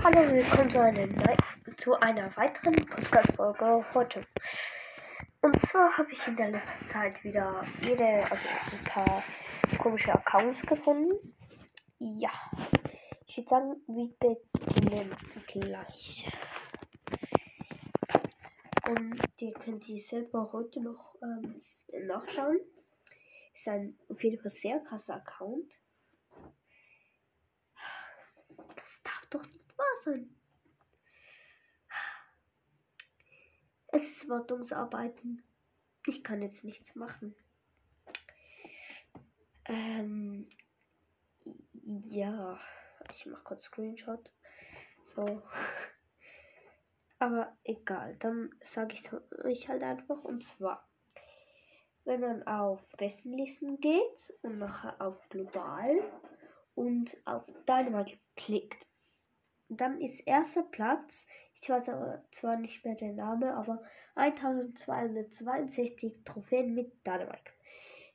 Hallo, willkommen zu einer, zu einer weiteren Podcast-Folge heute. Und zwar habe ich in der letzten Zeit wieder jede, also ein paar komische Accounts gefunden. Ja, ich würde sagen, wir beginnen gleich. Und ihr könnt die selber heute noch ähm, nachschauen. Ist ein auf jeden Fall sehr krasser Account. Sein. Es ist Wartungsarbeiten. Ich kann jetzt nichts machen. Ähm, ja, ich mache kurz Screenshot. So. Aber egal, dann sage ich euch halt einfach. Und zwar, wenn man auf Bestenlisten geht und nachher auf Global und auf Dynamite klickt, dann ist erster Platz, ich weiß aber zwar nicht mehr der Name, aber 1262 Trophäen mit Dynamite.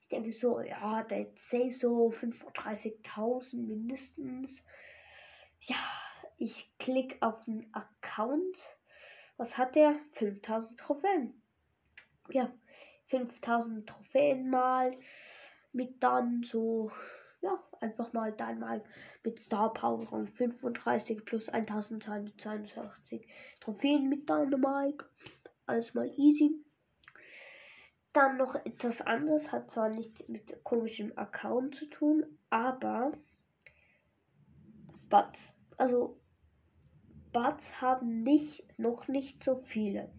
Ich denke so, ja, der safe so 35.000 mindestens. Ja, ich klicke auf den Account. Was hat der? 5000 Trophäen. Ja, 5000 Trophäen mal mit dann so mal dann mal mit Star Power Rang 35 plus 1282 Trophäen mit Dynamite. Alles mal easy. Dann noch etwas anderes, hat zwar nicht mit komischem Account zu tun, aber Bots. Also Bots haben nicht, noch nicht so viele.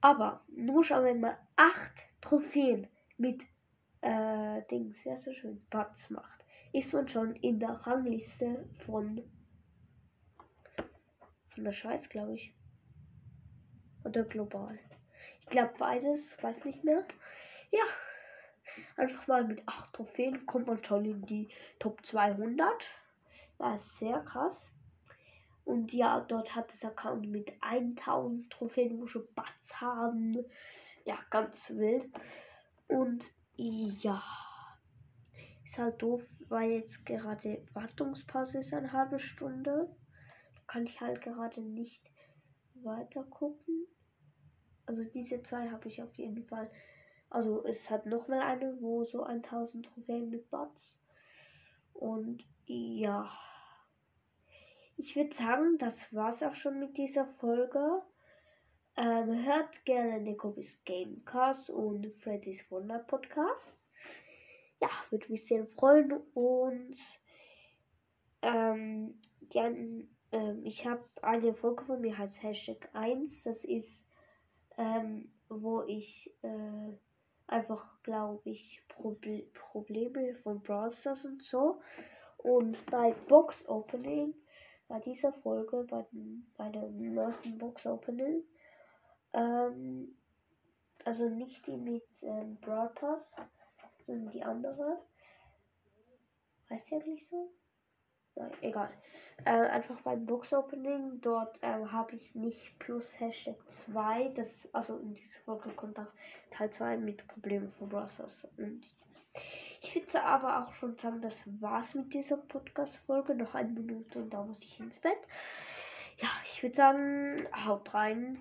Aber nur schauen wir mal 8 Trophäen mit äh, Dings, ja so schön, Bots macht, ist man schon in der Rangliste von von der Schweiz, glaube ich. Oder global. Ich glaube beides, weiß nicht mehr. Ja, einfach mal mit 8 Trophäen kommt man schon in die Top 200. Das ist sehr krass. Und ja, dort hat das Account mit 1000 Trophäen, wo schon Bats haben. Ja, ganz wild. Und ja. Ist halt doof, weil jetzt gerade Wartungspause ist, eine halbe Stunde. Da kann ich halt gerade nicht weiter gucken. Also diese zwei habe ich auf jeden Fall. Also es hat nochmal eine, wo so 1000 Trophäen mit Bots. Und ja. Ich würde sagen, das war's auch schon mit dieser Folge. Ähm, hört gerne Nikobis Gamecast und Freddy's Wonder Podcast. Ja, würde mich sehr freuen. Und ähm, die, ähm, ich habe eine Folge von mir, heißt Hashtag 1. Das ist, ähm, wo ich äh, einfach, glaube ich, Proble Probleme von Browsers und so. Und bei Box Opening, bei dieser Folge, bei, bei dem ersten Box Opening, ähm, also nicht die mit ähm, Broad Pass, sondern die andere. Heißt die eigentlich so? Nein, egal. Äh, einfach beim Box Opening, dort ähm, habe ich nicht plus Hashtag 2. Das, also in dieser Folge kommt auch Teil 2 mit Problemen von Browsers. Und ich würde aber auch schon sagen, das war's mit dieser Podcast-Folge. Noch eine Minute und da muss ich ins Bett. Ja, ich würde sagen, haut rein.